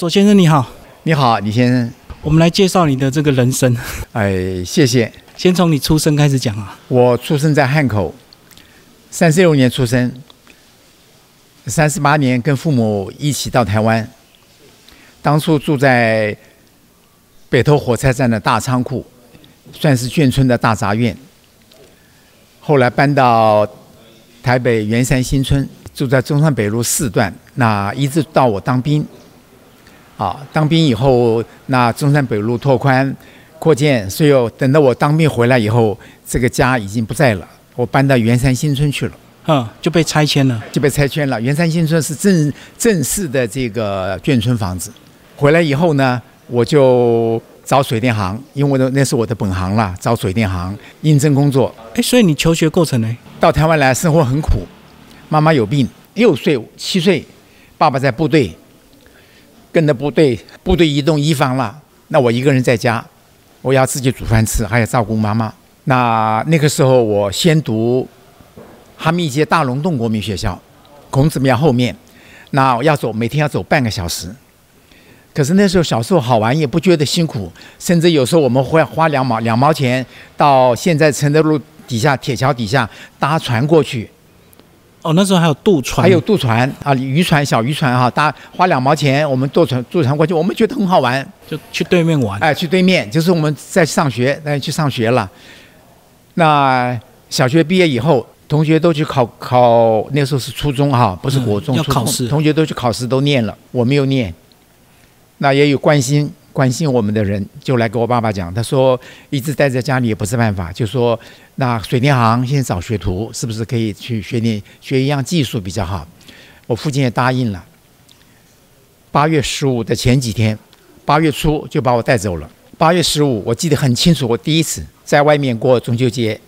左先生你好，你好，李先生。我们来介绍你的这个人生。哎，谢谢。先从你出生开始讲啊。我出生在汉口，三十六年出生，三十八年跟父母一起到台湾。当初住在北投火车站的大仓库，算是眷村的大杂院。后来搬到台北圆山新村，住在中山北路四段，那一直到我当兵。啊，当兵以后，那中山北路拓宽、扩建，所以等到我当兵回来以后，这个家已经不在了，我搬到圆山新村去了。嗯，就被拆迁了，就被拆迁了。圆山新村是正正式的这个眷村房子。回来以后呢，我就找水电行，因为我的那是我的本行了，找水电行应征工作。哎，所以你求学过程呢？到台湾来生活很苦，妈妈有病，六岁七岁，爸爸在部队。跟着部队，部队移动一方了，那我一个人在家，我要自己煮饭吃，还要照顾妈妈。那那个时候，我先读哈密街大龙洞国民学校，孔子庙后面，那要走，每天要走半个小时。可是那时候小时候好玩，也不觉得辛苦，甚至有时候我们会花两毛两毛钱到现在承德路底下铁桥底下搭船过去。哦，那时候还有渡船，还有渡船啊，渔船、小渔船哈，搭花两毛钱，我们坐船坐船过去，我们觉得很好玩，就去对面玩。哎，去对面，就是我们在上学，哎，去上学了。那小学毕业以后，同学都去考考，那时候是初中哈，不是国中，要考试，同学都去考试都念了，我没有念。那也有关心。关心我们的人就来跟我爸爸讲，他说一直待在家里也不是办法，就说那水电行现在找学徒，是不是可以去学点学一样技术比较好？我父亲也答应了。八月十五的前几天，八月初就把我带走了。八月十五我记得很清楚，我第一次在外面过中秋节，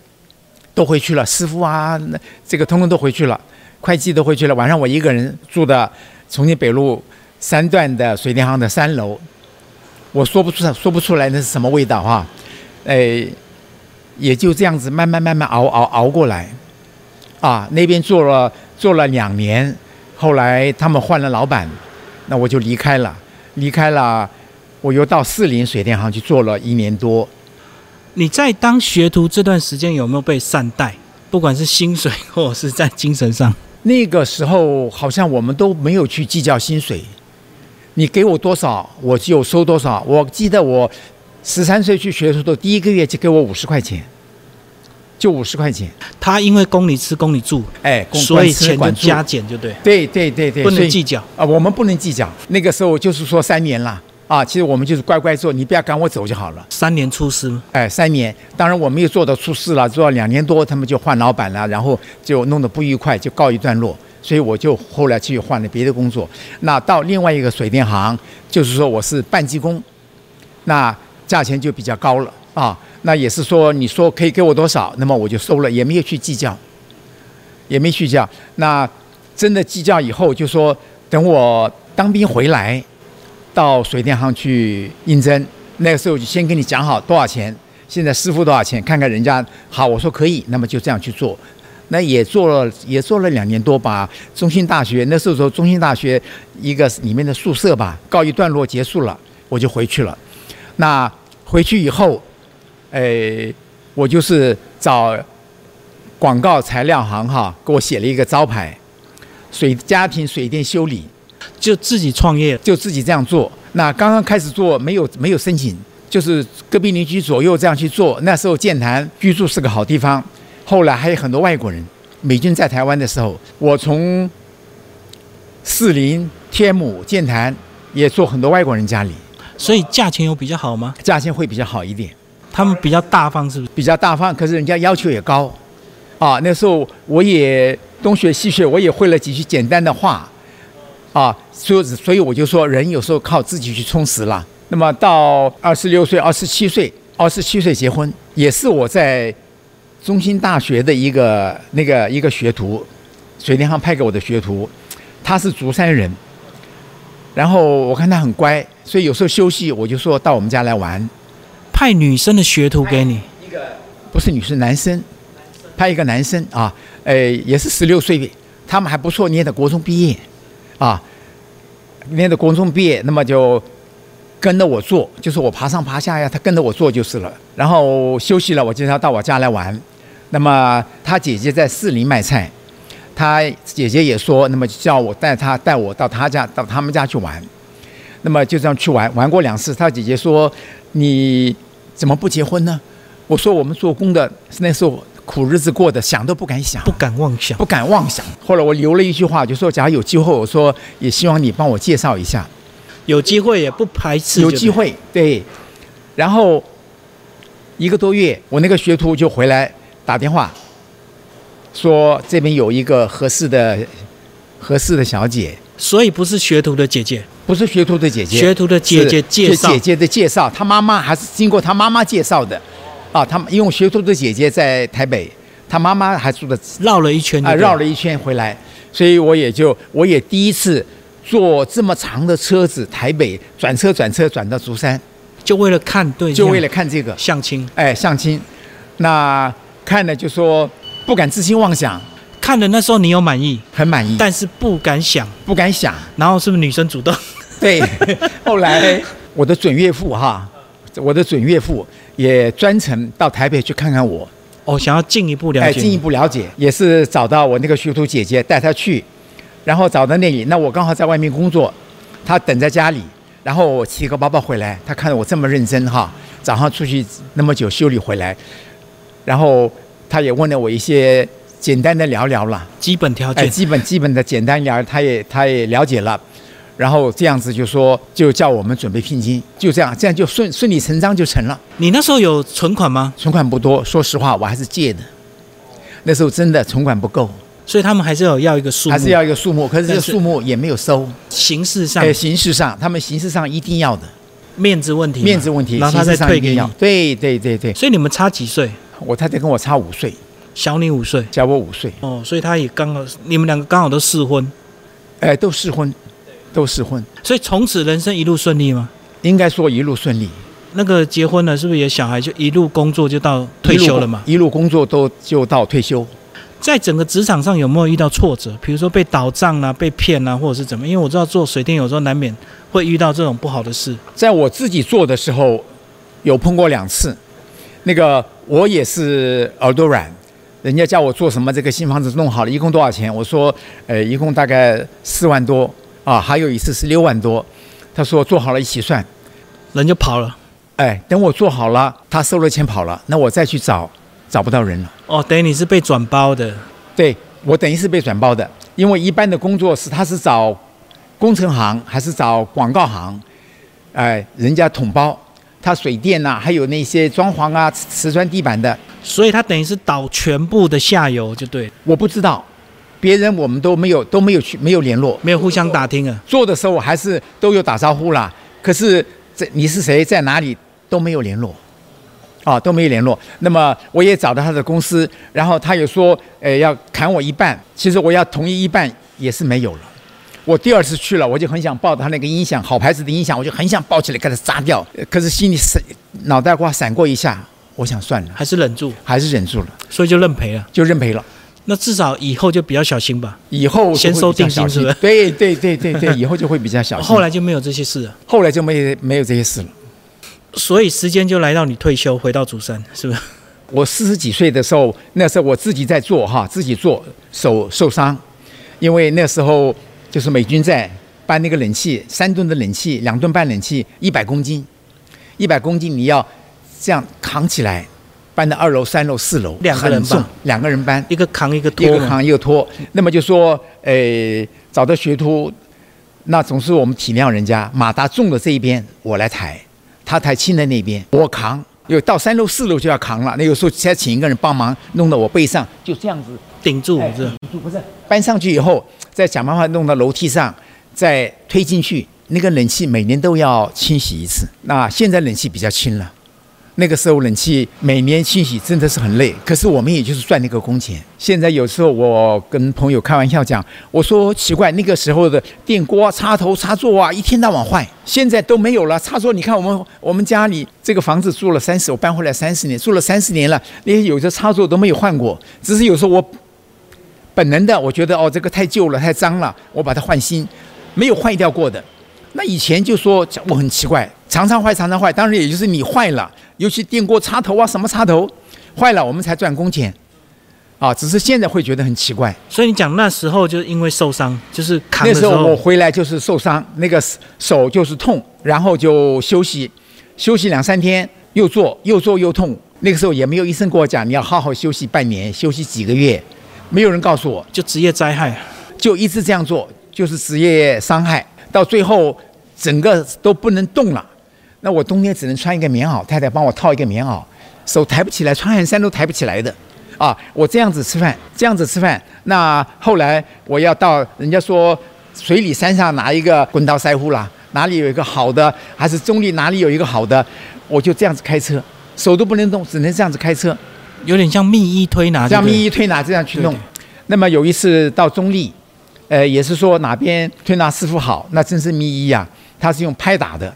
都回去了，师傅啊，这个通通都回去了，会计都回去了。晚上我一个人住的重庆北路三段的水电行的三楼。我说不出说不出来那是什么味道哈，哎，也就这样子慢慢慢慢熬熬熬过来，啊，那边做了做了两年，后来他们换了老板，那我就离开了，离开了，我又到四林水电行去做了一年多。你在当学徒这段时间有没有被善待？不管是薪水或者是在精神上？那个时候好像我们都没有去计较薪水。你给我多少，我就收多少。我记得我十三岁去学的时候，第一个月就给我五十块钱，就五十块钱。他因为供你吃，供你住，哎，所以钱就加减就对。对对对对，不能计较啊，我们不能计较。那个时候就是说三年了啊，其实我们就是乖乖做，你不要赶我走就好了。三年出师，哎，三年，当然我没有做到出师了，做了两年多，他们就换老板了，然后就弄得不愉快，就告一段落。所以我就后来去换了别的工作，那到另外一个水电行，就是说我是半技工，那价钱就比较高了啊。那也是说你说可以给我多少，那么我就收了，也没有去计较，也没计较。那真的计较以后，就说等我当兵回来，到水电行去应征，那个时候就先跟你讲好多少钱，现在师傅多少钱，看看人家好，我说可以，那么就这样去做。那也做了，也做了两年多吧。中心大学那时候说，中心大学一个里面的宿舍吧，告一段落结束了，我就回去了。那回去以后，诶，我就是找广告材料行哈，给我写了一个招牌，水家庭水电修理，就自己创业，就自己这样做。那刚刚开始做，没有没有申请，就是隔壁邻居左右这样去做。那时候建坛居住是个好地方。后来还有很多外国人，美军在台湾的时候，我从士林、天母、建坛也做很多外国人家里，所以价钱有比较好吗？价钱会比较好一点，他们比较大方，是不是？比较大方，可是人家要求也高，啊，那时候我也东学西学，我也会了几句简单的话，啊，所以所以我就说，人有时候靠自己去充实了。那么到二十六岁、二十七岁、二十七岁结婚，也是我在。中心大学的一个那个一个学徒，水电行派给我的学徒，他是竹山人。然后我看他很乖，所以有时候休息我就说到我们家来玩。派女生的学徒给你？一个不是女生，男生。派一个男生啊，呃，也是十六岁，他们还不错，念的国中毕业，啊，念的国中毕业，那么就跟着我做，就是我爬上爬下呀，他跟着我做就是了。然后休息了，我经常到我家来玩。那么他姐姐在市里卖菜，他姐姐也说，那么叫我带他带我到他家到他们家去玩。那么就这样去玩，玩过两次。他姐姐说：“你怎么不结婚呢？”我说：“我们做工的那时候苦日子过的，想都不敢想，不敢妄想不。敢妄想。”后来我留了一句话，就说：“假如有机会，我说也希望你帮我介绍一下。”有机会也不排斥，有机。会，对。然后一个多月，我那个学徒就回来打电话，说这边有一个合适的、合适的小姐，所以不是学徒的姐姐，不是学徒的姐姐，学徒的姐姐介绍。是姐姐的介绍，她妈妈还是经过她妈妈介绍的，啊，他们因为学徒的姐姐在台北，她妈妈还住的绕了一圈啊，绕了一圈回来，所以我也就我也第一次坐这么长的车子，台北转车转车转到竹山，就为了看对，就为了看这个，相亲，哎，相亲，那看了就说不敢自信妄想，看了那时候你有满意，很满意，但是不敢想，不敢想。然后是不是女生主动？对，后来我的准岳父哈，我的准岳父也专程到台北去看看我，哦，想要进一步了哎，解，进一步了解，也是找到我那个学徒姐姐带他去，然后找到那里，那我刚好在外面工作，他等在家里，然后我提个包包回来，他看到我这么认真哈，早上出去那么久修理回来，然后他也问了我一些简单的聊聊了。基本条哎，件。基本基本的简单聊，他也他也了解了，然后这样子就说就叫我们准备聘金，就这样，这样就顺顺理成章就成了。你那时候有存款吗？存款不多，说实话我还是借的，那时候真的存款不够，所以他们还是有要一个数目，还是要一个数目，可是这数目也没有收。形式上哎，形式上他们形式上一定要的，面子问题，面子问题，然后他再退给你。对对对对，所以你们差几岁？我太太跟我差五岁，小你五岁小我五岁，哦，所以他也刚好，你们两个刚好都适婚，哎，都适婚，都适婚，所以从此人生一路顺利吗？应该说一路顺利。那个结婚了，是不是也小孩就一路工作就到退休了嘛？一路工作都就到退休。在整个职场上有没有遇到挫折？比如说被倒账啊、被骗啊，或者是怎么？因为我知道做水电有时候难免会遇到这种不好的事。在我自己做的时候，有碰过两次。那个我也是耳朵软，人家叫我做什么这个新房子弄好了，一共多少钱？我说，呃，一共大概四万多啊。还有一次是六万多，他说做好了一起算。人就跑了哎，等我做好了，他收了钱跑了，那我再去找，找不到人了。哦，等于你是被转包的，对我等于是被转包的，因为一般的工作是他是找工程行还是找广告行，哎，人家统包，他水电呐、还有那些装潢啊、瓷瓷砖地板的，所以他等于是倒全部的下游，就对，我不知道，别人我们都没有都没有去没有联络，没有互相打听啊。做的时候还是都有打招呼啦，可是这你是谁在哪里都没有联络。啊，都没有联络。那么我也找到他的公司，然后他也说，呃，要砍我一半。其实我要同意一半也是没有了。我第二次去了，我就很想抱着他那个音响，好牌子的音响，我就很想抱起来给他砸掉。呃可是心里闪，脑袋瓜闪过一下，我想算了，还是忍住，还是忍住了，所以就认赔了。就认赔了。那至少以后就比较小心吧。以后先收定金是不是对对对对对，以后就会比较小心。后来就没有这些事了，后来就没没有这些事了。所以时间就来到你退休，回到竹山，是不是？我四十几岁的时候，那时候我自己在做哈，自己做手受伤，因为那时候就是美军在搬那个冷气，三吨的冷气，两吨半冷气，一百公斤，一百公斤你要这样扛起来，搬到二楼、三楼、四楼，两个人搬，两个人搬，一个扛一个拖一个。扛一个拖。那么就说，呃，找到学徒，那总是我们体谅人家，马达重的这一边我来抬，他抬轻的那边我扛。有到三楼四楼就要扛了，那有时候再请一个人帮忙，弄到我背上，就这样子顶住哎是吧不是搬上去以后，再想办法弄到楼梯上，再推进去。那个冷气每年都要清洗一次，那现在冷气比较轻了。那个时候冷气每年清洗真的是很累，可是我们也就是赚那个工钱。现在有时候我跟朋友开玩笑讲，我说奇怪，那个时候的电锅、插头、插座啊，一天到晚坏，现在都没有了。插座，你看我们我们家里这个房子住了三十，我搬回来三十年，住了三十年了，那些有的插座都没有换过，只是有时候我本能的我觉得哦这个太旧了、太脏了，我把它换新，没有坏掉过的。那以前就说我很奇怪，常常坏，常常坏。当然也就是你坏了，尤其电锅插头啊，什么插头坏了，我们才赚工钱。啊，只是现在会觉得很奇怪。所以你讲那时候就是因为受伤，就是扛的时那时候我回来就是受伤，那个手就是痛，然后就休息，休息两三天，又做又做又痛。那个时候也没有医生跟我讲你要好好休息半年，休息几个月，没有人告诉我，就职业灾害，就一直这样做，就是职业伤害，到最后整个都不能动了。那我冬天只能穿一个棉袄，太太帮我套一个棉袄，手抬不起来，穿汗衫都抬不起来的。啊，我这样子吃饭，这样子吃饭。那后来我要到人家说水里山上拿一个滚刀塞乎啦，哪里有一个好的，还是中立哪里有一个好的，我就这样子开车，手都不能动，只能这样子开车，有点像密医推拿，像密医推拿这样去弄。那么有一次到中立，呃，也是说哪边推拿师傅好，那真是密医呀，他是用拍打的，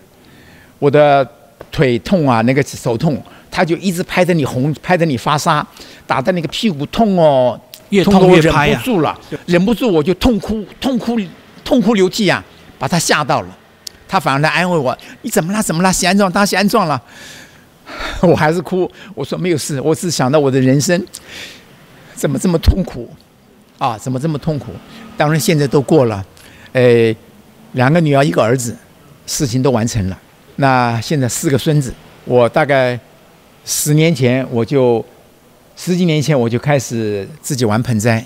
我的腿痛啊，那个手痛。他就一直拍着你红，拍着你发痧，打的那个屁股痛哦，越痛越拍忍不住了，忍不住我就痛哭，痛哭，痛哭流涕啊，把他吓到了，他反而来安慰我，你怎么了？怎么了？洗安状，他洗安状了，我还是哭，我说没有事，我只想到我的人生怎么这么痛苦啊？怎么这么痛苦？当然现在都过了，呃，两个女儿一个儿子，事情都完成了，那现在四个孙子，我大概。十年前我就，十几年前我就开始自己玩盆栽，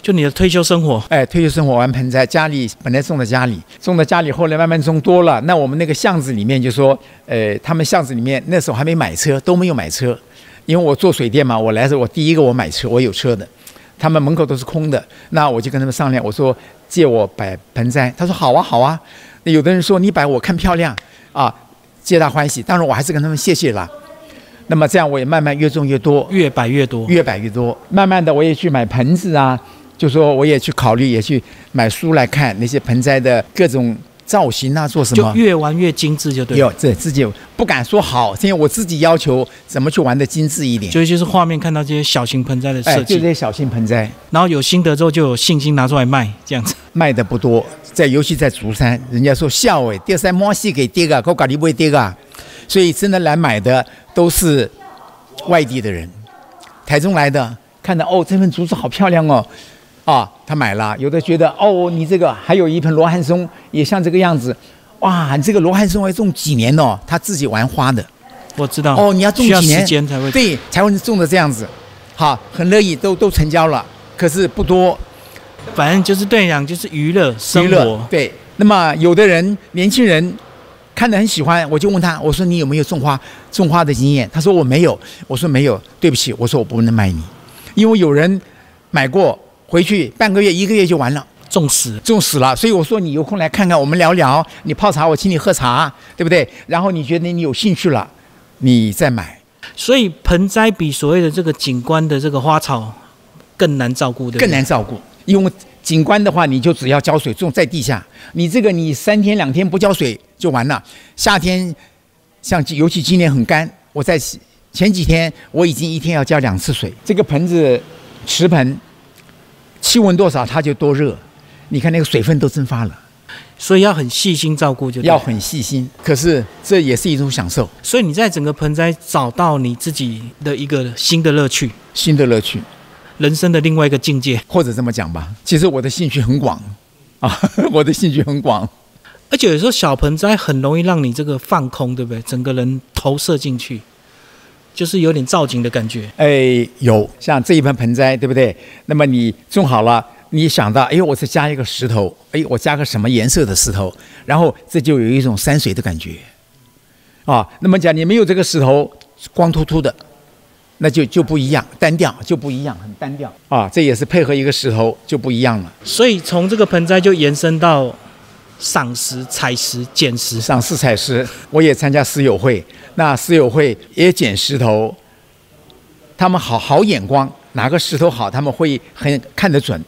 就你的退休生活。哎，退休生活玩盆栽，家里本来种在家里，种在家里，后来慢慢种多了。那我们那个巷子里面就说，呃，他们巷子里面那时候还没买车，都没有买车，因为我做水电嘛，我来的时候我第一个我买车，我有车的，他们门口都是空的，那我就跟他们商量，我说借我摆盆栽，他说好啊好啊。那有的人说你摆我看漂亮啊，皆大欢喜，当然我还是跟他们谢谢了。那么这样我也慢慢越种越多，越摆越多，越摆越多。慢慢的我也去买盆子啊，就说我也去考虑，也去买书来看那些盆栽的各种造型啊，做什么？就越玩越精致，就对。有这自己不敢说好，因为我自己要求怎么去玩的精致一点。所以就是画面看到这些小型盆栽的设计，就这些小型盆栽，然后有心得之后就有信心拿出来卖，这样子。卖的不多，在尤其在竹山，人家说笑哎，第三毛西给跌个，我搞你不会跌个。所以真的来买的都是外地的人，台中来的，看到哦这份竹子好漂亮哦，啊他买了，有的觉得哦你这个还有一盆罗汉松也像这个样子，哇你这个罗汉松要种几年哦，他自己玩花的，我知道哦你要种几年才会？对才会种的这样子，好很乐意都都成交了，可是不多，反正就是对讲就是娱乐生活对，那么有的人年轻人。看得很喜欢，我就问他，我说你有没有种花？种花的经验？他说我没有。我说没有，对不起，我说我不能卖你，因为有人买过回去半个月一个月就完了，种死种死了。所以我说你有空来看看，我们聊聊。你泡茶，我请你喝茶，对不对？然后你觉得你有兴趣了，你再买。所以盆栽比所谓的这个景观的这个花草更难照顾，对更难照顾，因为。景观的话，你就只要浇水，种在地下。你这个你三天两天不浇水就完了。夏天像尤其今年很干，我在前几天我已经一天要浇两次水。这个盆子池盆气温多少它就多热，你看那个水分都蒸发了，所以要很细心照顾，就要很细心。可是这也是一种享受。所以你在整个盆栽找到你自己的一个新的乐趣，新的乐趣。人生的另外一个境界，或者这么讲吧，其实我的兴趣很广，啊，我的兴趣很广，而且有时候小盆栽很容易让你这个放空，对不对？整个人投射进去，就是有点造景的感觉。哎，有像这一盆盆栽，对不对？那么你种好了，你想到，哎，我再加一个石头，哎，我加个什么颜色的石头，然后这就有一种山水的感觉，啊，那么讲你没有这个石头，光秃秃的。那就就不一样，单调就不一样，很单调啊！这也是配合一个石头就不一样了。所以从这个盆栽就延伸到赏石、采石、捡石。赏石、采石，我也参加石友会，那私友会也捡石头，他们好好眼光，哪个石头好，他们会很看得准。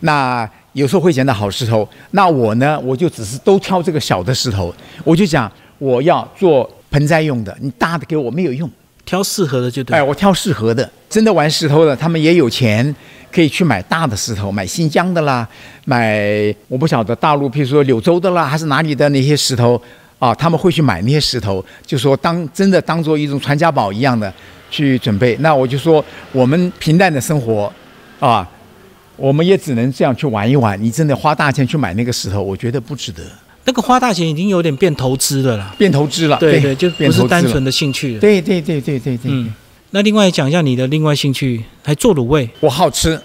那有时候会捡到好石头，那我呢，我就只是都挑这个小的石头，我就讲我要做盆栽用的，你大的给我没有用。挑适合的就对。哎，我挑适合的，真的玩石头的，他们也有钱，可以去买大的石头，买新疆的啦，买我不晓得大陆，譬如说柳州的啦，还是哪里的那些石头啊，他们会去买那些石头，就说当真的当做一种传家宝一样的去准备。那我就说，我们平淡的生活啊，我们也只能这样去玩一玩。你真的花大钱去买那个石头，我觉得不值得。那个花大钱已经有点变投资的了啦，变投资了，对对，就不是单纯的兴趣了。对对对对对对，嗯，那另外讲一下你的另外兴趣，还做卤味，我好吃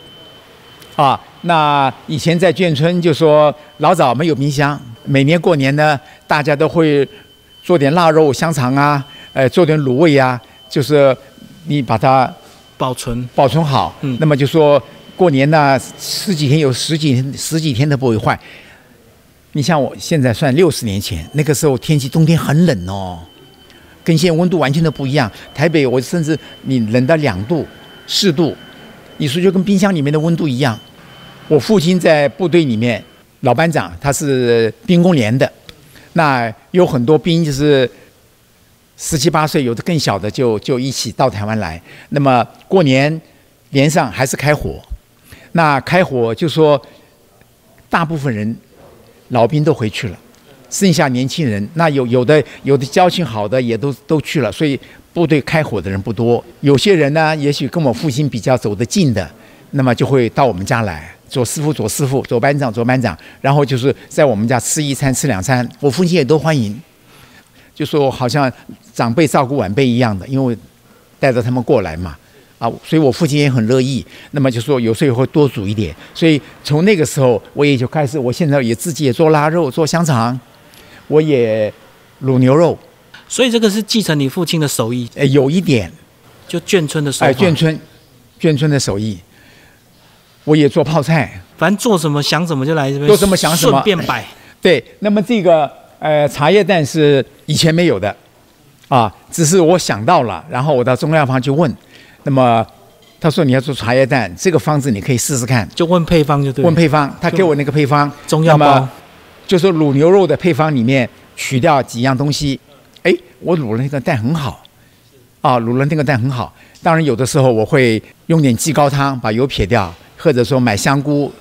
啊。那以前在眷村就说老早没有冰箱，每年过年呢，大家都会做点腊肉、香肠啊，呃，做点卤味啊，就是你把它保存保存好，嗯那么就说过年呢十几天有十几天十几天都不会坏。你像我现在算六十年前，那个时候天气冬天很冷哦，跟现在温度完全都不一样。台北我甚至你冷到两度、四度，你说就跟冰箱里面的温度一样。我父亲在部队里面，老班长他是兵工连的，那有很多兵就是十七八岁，有的更小的就就一起到台湾来。那么过年连上还是开火，那开火就说大部分人老兵都回去了，剩下年轻人。那有有的有的交情好的也都都去了，所以部队开火的人不多。有些人呢，也许跟我父亲比较走得近的，那么就会到我们家来。左师傅，左师傅，左班长，左班长，然后就是在我们家吃一餐，吃两餐，我父亲也都欢迎，就说好像长辈照顾晚辈一样的，因为带着他们过来嘛，啊，所以我父亲也很乐意。那么就说有时候也会多煮一点，所以从那个时候我也就开始，我现在也自己也做腊肉，做香肠，我也卤牛肉，所以这个是继承你父亲的手艺，呃，有一点。就眷村的手哎，法。眷村，眷村的手艺，我也做泡菜，反正做什么想什么就来这边，做什么想什么。顺便摆。对，那么这个呃茶叶蛋是以前没有的，啊，只是我想到了，然后我到中药房去问，那么他说你要做茶叶蛋，这个方子你可以试试看，就问配方就对了。问配方，他给我那个配方，中药包，就说卤牛肉的配方里面取掉几样东西，哎，我卤了那个蛋很好，啊，卤了那个蛋很好。当然有的时候我会用点鸡高汤把油撇掉，或者说买香菇，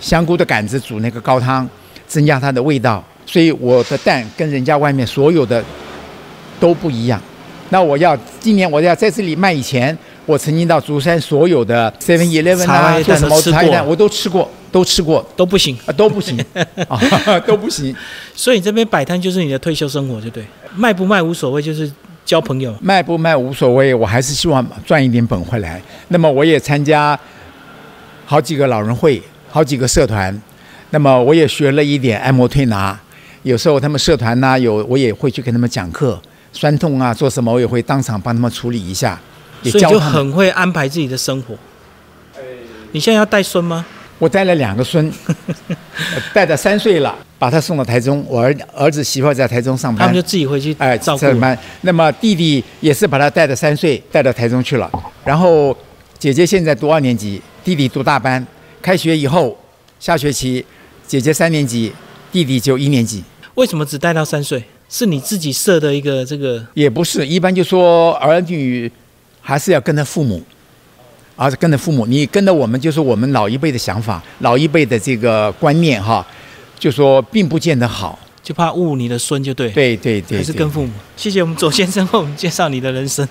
香菇的杆子煮那个高汤，增加它的味道。所以我的蛋跟人家外面所有的都不一样。那我要今年我要在这里卖以前，我曾经到竹山所有的 Seven Eleven 啊，做什么茶叶蛋我都吃过，都吃过。都不行。啊，都不行 啊，都不行。所以你这边摆摊就是你的退休生活，就对，卖不卖无所谓，就是交朋友。卖不卖无所谓，我还是希望赚一点本回来。那么我也参加好几个老人会，好几个社团。那么我也学了一点按摩推拿，有时候他们社团呢、有我也会去跟他们讲课，酸痛啊做什么，我也会当场帮他们处理一下，也所以就。很会安排自己的生活。你现在要带孙吗？我带了两个孙，呃 带到三岁了，把他送到台中。我儿儿子媳妇在台中上班他们就，自己回去哎，照顾上。班。那么弟弟也是把他带到三岁，带到台中去了。然后姐姐现在读二年级，弟弟读大班。开学以后，下学期姐姐三年级，弟弟就一年级。为什么只带到三岁？是你自己设的一个这个也不是，一般就说儿女还是要跟着父母，而是跟着父母。你跟着我们，就是我们老一辈的想法，老一辈的这个观念哈，就说并不见得好。就怕误你的孙就对。对对对，对还是跟父母。谢谢我们左先生为我们介绍你的人生。